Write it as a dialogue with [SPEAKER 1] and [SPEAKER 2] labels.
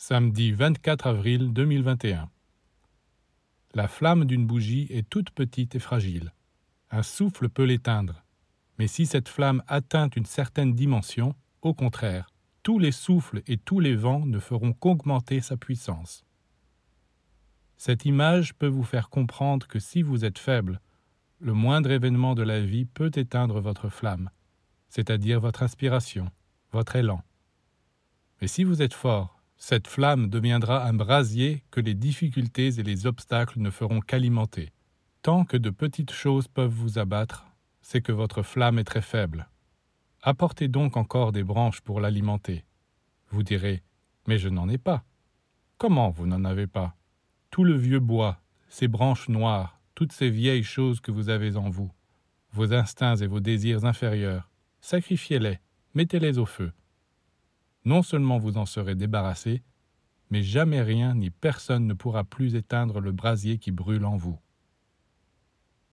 [SPEAKER 1] Samedi 24 avril 2021. La flamme d'une bougie est toute petite et fragile. Un souffle peut l'éteindre. Mais si cette flamme atteint une certaine dimension, au contraire, tous les souffles et tous les vents ne feront qu'augmenter sa puissance. Cette image peut vous faire comprendre que si vous êtes faible, le moindre événement de la vie peut éteindre votre flamme, c'est-à-dire votre inspiration, votre élan. Mais si vous êtes fort, cette flamme deviendra un brasier que les difficultés et les obstacles ne feront qu'alimenter. Tant que de petites choses peuvent vous abattre, c'est que votre flamme est très faible. Apportez donc encore des branches pour l'alimenter. Vous direz, mais je n'en ai pas. Comment vous n'en avez pas? Tout le vieux bois, ces branches noires, toutes ces vieilles choses que vous avez en vous, vos instincts et vos désirs inférieurs, sacrifiez-les, mettez-les au feu. Non seulement vous en serez débarrassé, mais jamais rien ni personne ne pourra plus éteindre le brasier qui brûle en vous.